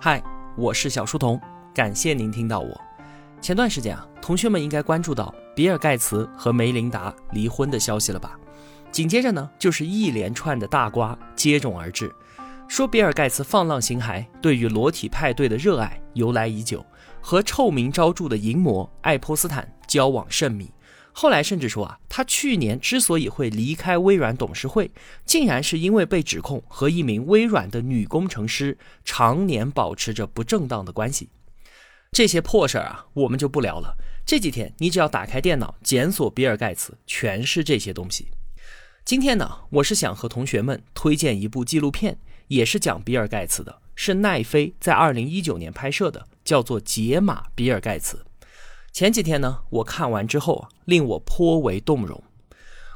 嗨，我是小书童，感谢您听到我。前段时间啊，同学们应该关注到比尔盖茨和梅琳达离婚的消息了吧？紧接着呢，就是一连串的大瓜接踵而至，说比尔盖茨放浪形骸，对于裸体派对的热爱由来已久，和臭名昭著的淫魔爱泼斯坦交往甚密。后来甚至说啊，他去年之所以会离开微软董事会，竟然是因为被指控和一名微软的女工程师常年保持着不正当的关系。这些破事儿啊，我们就不聊了。这几天你只要打开电脑检索比尔盖茨，全是这些东西。今天呢，我是想和同学们推荐一部纪录片，也是讲比尔盖茨的，是奈飞在二零一九年拍摄的，叫做《解码比尔盖茨》。前几天呢，我看完之后啊，令我颇为动容。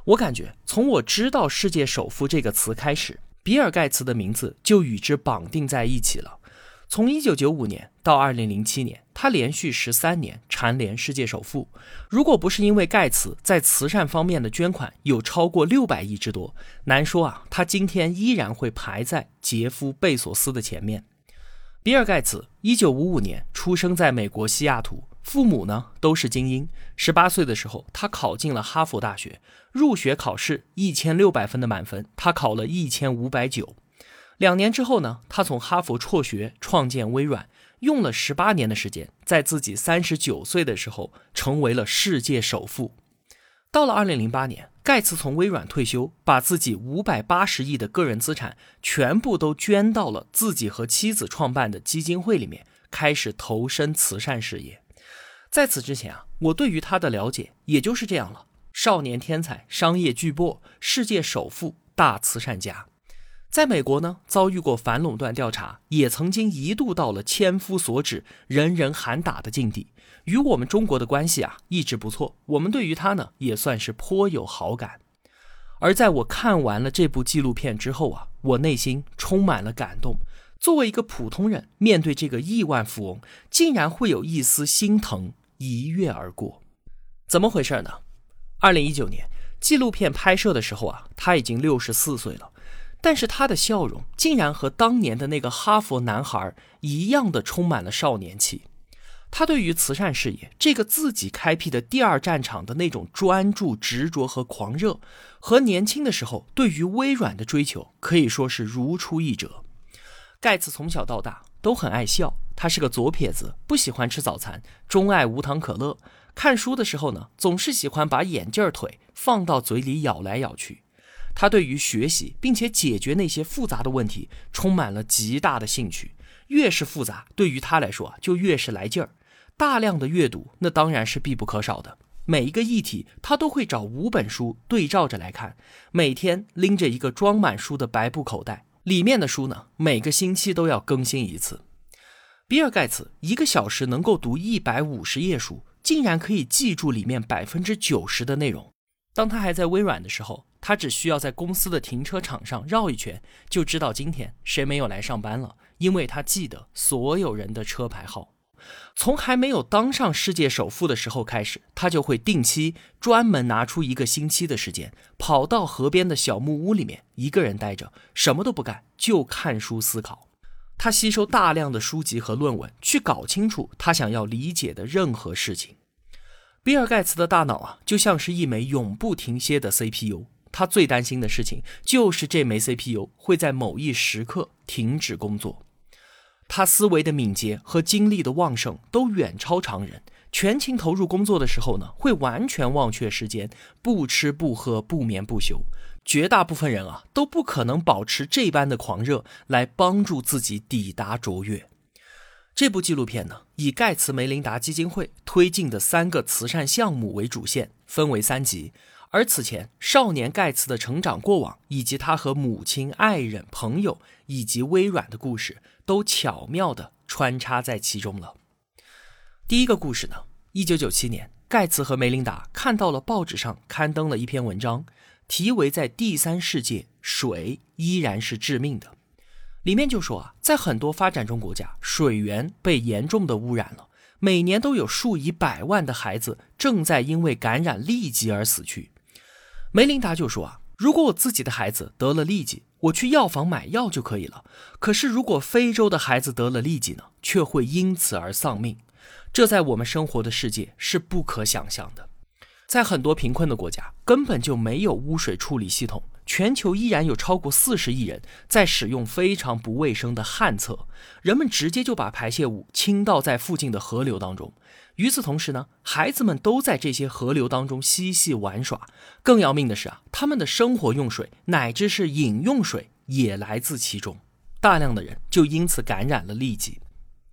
我感觉从我知道“世界首富”这个词开始，比尔盖茨的名字就与之绑定在一起了。从1995年到2007年，他连续十三年蝉联世界首富。如果不是因为盖茨在慈善方面的捐款有超过六百亿之多，难说啊，他今天依然会排在杰夫·贝索斯的前面。比尔盖茨1955年出生在美国西雅图。父母呢都是精英。十八岁的时候，他考进了哈佛大学。入学考试一千六百分的满分，他考了一千五百九。两年之后呢，他从哈佛辍学，创建微软，用了十八年的时间，在自己三十九岁的时候，成为了世界首富。到了二零零八年，盖茨从微软退休，把自己五百八十亿的个人资产全部都捐到了自己和妻子创办的基金会里面，开始投身慈善事业。在此之前啊，我对于他的了解也就是这样了：少年天才、商业巨擘、世界首富、大慈善家。在美国呢，遭遇过反垄断调查，也曾经一度到了千夫所指、人人喊打的境地。与我们中国的关系啊，一直不错。我们对于他呢，也算是颇有好感。而在我看完了这部纪录片之后啊，我内心充满了感动。作为一个普通人，面对这个亿万富翁，竟然会有一丝心疼。一跃而过，怎么回事呢？二零一九年纪录片拍摄的时候啊，他已经六十四岁了，但是他的笑容竟然和当年的那个哈佛男孩一样的充满了少年气。他对于慈善事业这个自己开辟的第二战场的那种专注、执着和狂热，和年轻的时候对于微软的追求可以说是如出一辙。盖茨从小到大都很爱笑。他是个左撇子，不喜欢吃早餐，钟爱无糖可乐。看书的时候呢，总是喜欢把眼镜腿放到嘴里咬来咬去。他对于学习并且解决那些复杂的问题充满了极大的兴趣。越是复杂，对于他来说啊，就越是来劲儿。大量的阅读那当然是必不可少的。每一个议题，他都会找五本书对照着来看。每天拎着一个装满书的白布口袋，里面的书呢，每个星期都要更新一次。比尔盖茨一个小时能够读一百五十页书，竟然可以记住里面百分之九十的内容。当他还在微软的时候，他只需要在公司的停车场上绕一圈，就知道今天谁没有来上班了，因为他记得所有人的车牌号。从还没有当上世界首富的时候开始，他就会定期专门拿出一个星期的时间，跑到河边的小木屋里面，一个人待着，什么都不干，就看书思考。他吸收大量的书籍和论文，去搞清楚他想要理解的任何事情。比尔盖茨的大脑啊，就像是一枚永不停歇的 CPU。他最担心的事情就是这枚 CPU 会在某一时刻停止工作。他思维的敏捷和精力的旺盛都远超常人。全情投入工作的时候呢，会完全忘却时间，不吃不喝，不眠不休。绝大部分人啊都不可能保持这般的狂热来帮助自己抵达卓越。这部纪录片呢，以盖茨梅琳达基金会推进的三个慈善项目为主线，分为三集。而此前少年盖茨的成长过往，以及他和母亲、爱人、朋友以及微软的故事，都巧妙地穿插在其中了。第一个故事呢，一九九七年，盖茨和梅琳达看到了报纸上刊登了一篇文章。题为“在第三世界，水依然是致命的”，里面就说啊，在很多发展中国家，水源被严重的污染了，每年都有数以百万的孩子正在因为感染痢疾而死去。梅琳达就说啊，如果我自己的孩子得了痢疾，我去药房买药就可以了。可是如果非洲的孩子得了痢疾呢，却会因此而丧命，这在我们生活的世界是不可想象的。在很多贫困的国家，根本就没有污水处理系统。全球依然有超过四十亿人在使用非常不卫生的旱厕，人们直接就把排泄物倾倒在附近的河流当中。与此同时呢，孩子们都在这些河流当中嬉戏玩耍。更要命的是啊，他们的生活用水乃至是饮用水也来自其中，大量的人就因此感染了痢疾。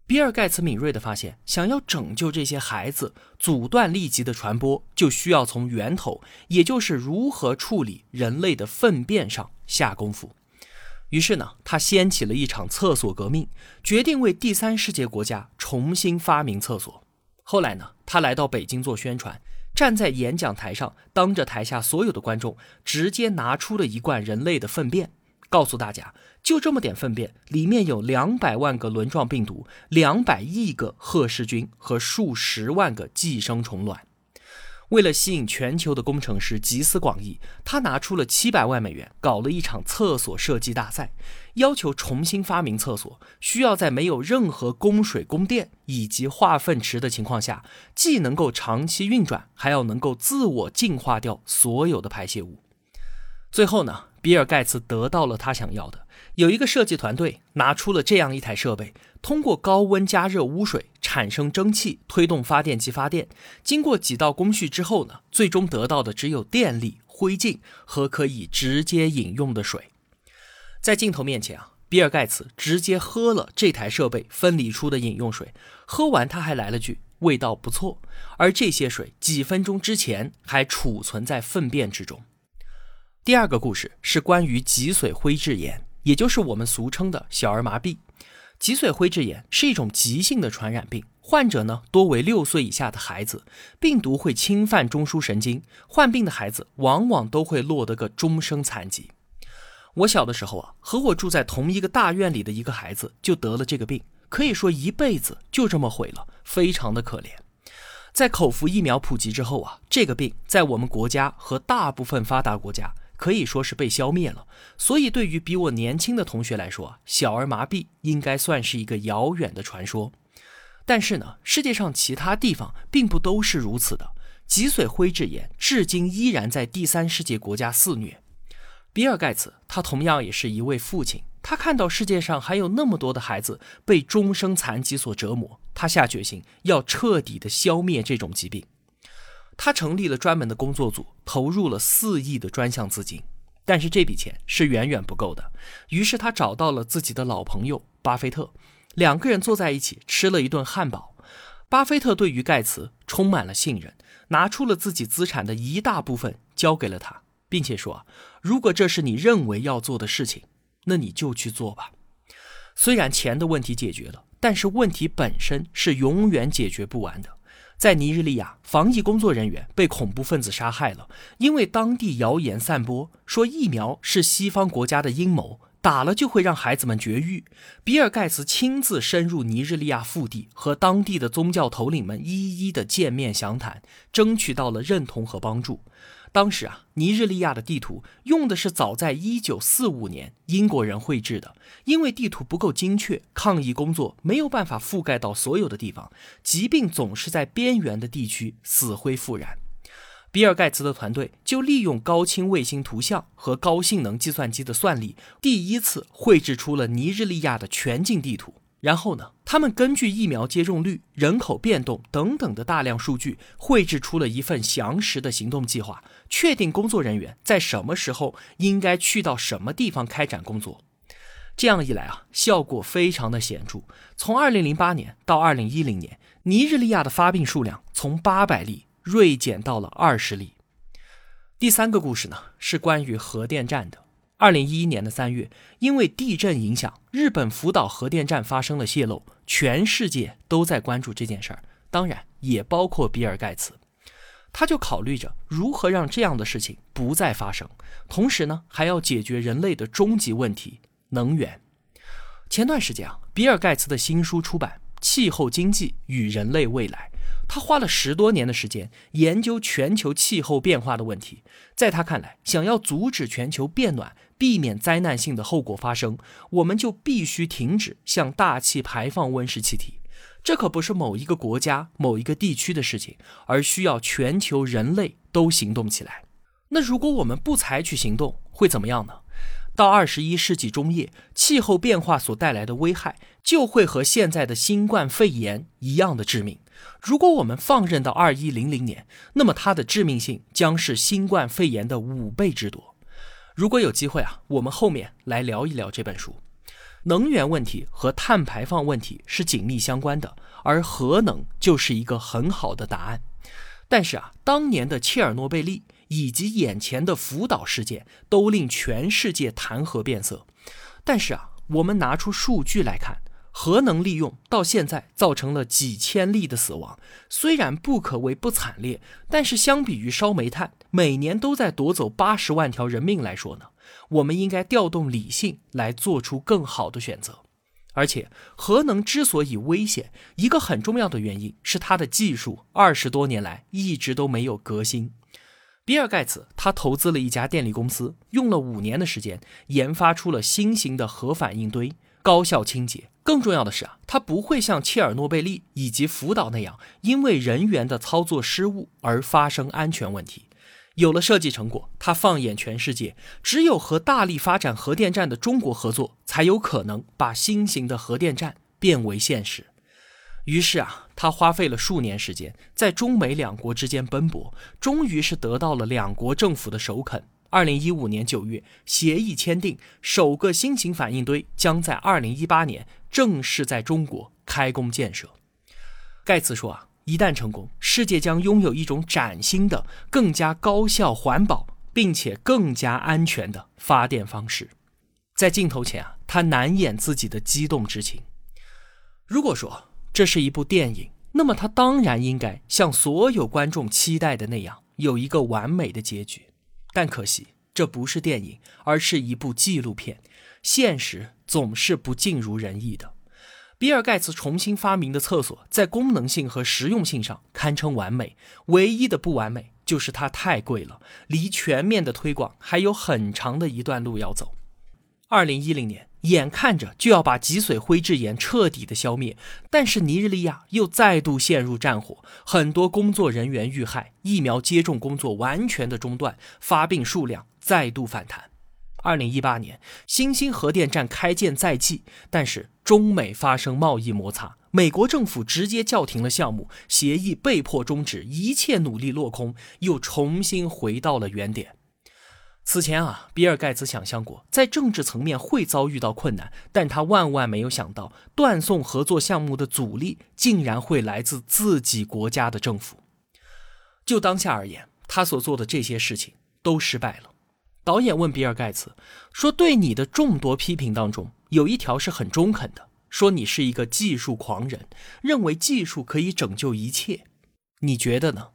比尔盖茨敏锐地发现，想要拯救这些孩子，阻断痢疾的传播，就需要从源头，也就是如何处理人类的粪便上下功夫。于是呢，他掀起了一场厕所革命，决定为第三世界国家重新发明厕所。后来呢，他来到北京做宣传，站在演讲台上，当着台下所有的观众，直接拿出了一罐人类的粪便。告诉大家，就这么点粪便，里面有两百万个轮状病毒、两百亿个赫氏菌和数十万个寄生虫卵。为了吸引全球的工程师集思广益，他拿出了七百万美元，搞了一场厕所设计大赛，要求重新发明厕所需要在没有任何供水、供电以及化粪池的情况下，既能够长期运转，还要能够自我净化掉所有的排泄物。最后呢？比尔盖茨得到了他想要的，有一个设计团队拿出了这样一台设备，通过高温加热污水产生蒸汽，推动发电机发电。经过几道工序之后呢，最终得到的只有电力、灰烬和可以直接饮用的水。在镜头面前啊，比尔盖茨直接喝了这台设备分离出的饮用水，喝完他还来了句味道不错。而这些水几分钟之前还储存在粪便之中。第二个故事是关于脊髓灰质炎，也就是我们俗称的小儿麻痹。脊髓灰质炎是一种急性的传染病，患者呢多为六岁以下的孩子，病毒会侵犯中枢神经，患病的孩子往往都会落得个终生残疾。我小的时候啊，和我住在同一个大院里的一个孩子就得了这个病，可以说一辈子就这么毁了，非常的可怜。在口服疫苗普及之后啊，这个病在我们国家和大部分发达国家。可以说是被消灭了，所以对于比我年轻的同学来说，小儿麻痹应该算是一个遥远的传说。但是呢，世界上其他地方并不都是如此的，脊髓灰质炎至今依然在第三世界国家肆虐。比尔盖茨他同样也是一位父亲，他看到世界上还有那么多的孩子被终生残疾所折磨，他下决心要彻底的消灭这种疾病。他成立了专门的工作组，投入了四亿的专项资金，但是这笔钱是远远不够的。于是他找到了自己的老朋友巴菲特，两个人坐在一起吃了一顿汉堡。巴菲特对于盖茨充满了信任，拿出了自己资产的一大部分交给了他，并且说：“如果这是你认为要做的事情，那你就去做吧。”虽然钱的问题解决了，但是问题本身是永远解决不完的。在尼日利亚，防疫工作人员被恐怖分子杀害了，因为当地谣言散播说疫苗是西方国家的阴谋，打了就会让孩子们绝育。比尔盖茨亲自深入尼日利亚腹地，和当地的宗教头领们一一的见面详谈，争取到了认同和帮助。当时啊，尼日利亚的地图用的是早在一九四五年英国人绘制的，因为地图不够精确，抗疫工作没有办法覆盖到所有的地方，疾病总是在边缘的地区死灰复燃。比尔盖茨的团队就利用高清卫星图像和高性能计算机的算力，第一次绘制出了尼日利亚的全境地图。然后呢，他们根据疫苗接种率、人口变动等等的大量数据，绘制出了一份详实的行动计划，确定工作人员在什么时候应该去到什么地方开展工作。这样一来啊，效果非常的显著。从2008年到2010年，尼日利亚的发病数量从800例锐减到了20例。第三个故事呢，是关于核电站的。二零一一年的三月，因为地震影响，日本福岛核电站发生了泄漏，全世界都在关注这件事儿，当然也包括比尔盖茨。他就考虑着如何让这样的事情不再发生，同时呢，还要解决人类的终极问题——能源。前段时间啊，比尔盖茨的新书出版《气候经济与人类未来》，他花了十多年的时间研究全球气候变化的问题。在他看来，想要阻止全球变暖，避免灾难性的后果发生，我们就必须停止向大气排放温室气体。这可不是某一个国家、某一个地区的事情，而需要全球人类都行动起来。那如果我们不采取行动，会怎么样呢？到二十一世纪中叶，气候变化所带来的危害就会和现在的新冠肺炎一样的致命。如果我们放任到二一零零年，那么它的致命性将是新冠肺炎的五倍之多。如果有机会啊，我们后面来聊一聊这本书。能源问题和碳排放问题是紧密相关的，而核能就是一个很好的答案。但是啊，当年的切尔诺贝利以及眼前的福岛事件都令全世界谈核变色。但是啊，我们拿出数据来看。核能利用到现在造成了几千例的死亡，虽然不可谓不惨烈，但是相比于烧煤炭每年都在夺走八十万条人命来说呢，我们应该调动理性来做出更好的选择。而且，核能之所以危险，一个很重要的原因是它的技术二十多年来一直都没有革新。比尔盖茨他投资了一家电力公司，用了五年的时间研发出了新型的核反应堆，高效清洁。更重要的是啊，它不会像切尔诺贝利以及福岛那样，因为人员的操作失误而发生安全问题。有了设计成果，他放眼全世界，只有和大力发展核电站的中国合作，才有可能把新型的核电站变为现实。于是啊，他花费了数年时间，在中美两国之间奔波，终于是得到了两国政府的首肯。二零一五年九月，协议签订，首个新型反应堆将在二零一八年正式在中国开工建设。盖茨说啊，一旦成功，世界将拥有一种崭新的、更加高效、环保，并且更加安全的发电方式。在镜头前啊，他难掩自己的激动之情。如果说这是一部电影，那么他当然应该像所有观众期待的那样，有一个完美的结局。但可惜，这不是电影，而是一部纪录片。现实总是不尽如人意的。比尔·盖茨重新发明的厕所，在功能性和实用性上堪称完美，唯一的不完美就是它太贵了，离全面的推广还有很长的一段路要走。二零一零年。眼看着就要把脊髓灰质炎彻底的消灭，但是尼日利亚又再度陷入战火，很多工作人员遇害，疫苗接种工作完全的中断，发病数量再度反弹。二零一八年，新兴核电站开建在即，但是中美发生贸易摩擦，美国政府直接叫停了项目，协议被迫终止，一切努力落空，又重新回到了原点。此前啊，比尔盖茨想象过在政治层面会遭遇到困难，但他万万没有想到，断送合作项目的阻力竟然会来自自己国家的政府。就当下而言，他所做的这些事情都失败了。导演问比尔盖茨说：“对你的众多批评当中，有一条是很中肯的，说你是一个技术狂人，认为技术可以拯救一切。你觉得呢？”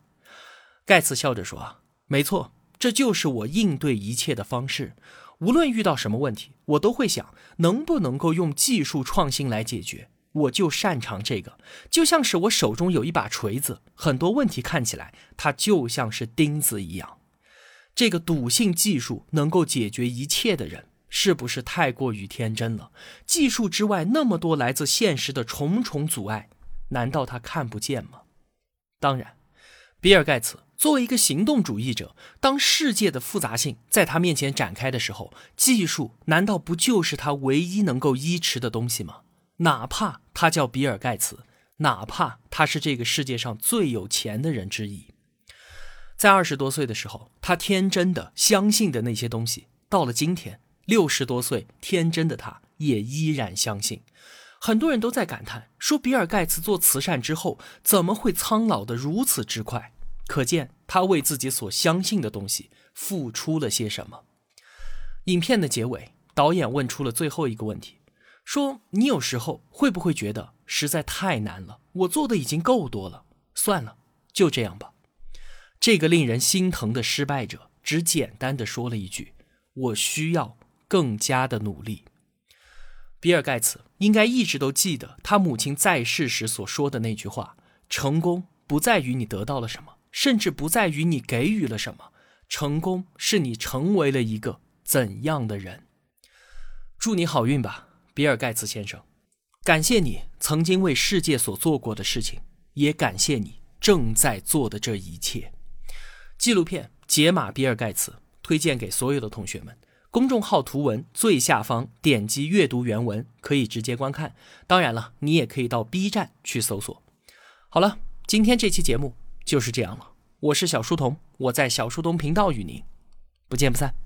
盖茨笑着说：“啊，没错。”这就是我应对一切的方式，无论遇到什么问题，我都会想能不能够用技术创新来解决。我就擅长这个，就像是我手中有一把锤子，很多问题看起来它就像是钉子一样。这个笃信技术能够解决一切的人，是不是太过于天真了？技术之外那么多来自现实的重重阻碍，难道他看不见吗？当然，比尔盖茨。作为一个行动主义者，当世界的复杂性在他面前展开的时候，技术难道不就是他唯一能够依持的东西吗？哪怕他叫比尔·盖茨，哪怕他是这个世界上最有钱的人之一，在二十多岁的时候，他天真的相信的那些东西，到了今天，六十多岁天真的他也依然相信。很多人都在感叹说，比尔·盖茨做慈善之后，怎么会苍老的如此之快？可见他为自己所相信的东西付出了些什么。影片的结尾，导演问出了最后一个问题：说你有时候会不会觉得实在太难了？我做的已经够多了，算了，就这样吧。这个令人心疼的失败者只简单的说了一句：“我需要更加的努力。”比尔盖茨应该一直都记得他母亲在世时所说的那句话：“成功。”不在于你得到了什么，甚至不在于你给予了什么，成功是你成为了一个怎样的人。祝你好运吧，比尔·盖茨先生。感谢你曾经为世界所做过的事情，也感谢你正在做的这一切。纪录片《解码比尔·盖茨》推荐给所有的同学们。公众号图文最下方点击阅读原文，可以直接观看。当然了，你也可以到 B 站去搜索。好了，今天这期节目就是这样了。我是小书童，我在小书童频道与您不见不散。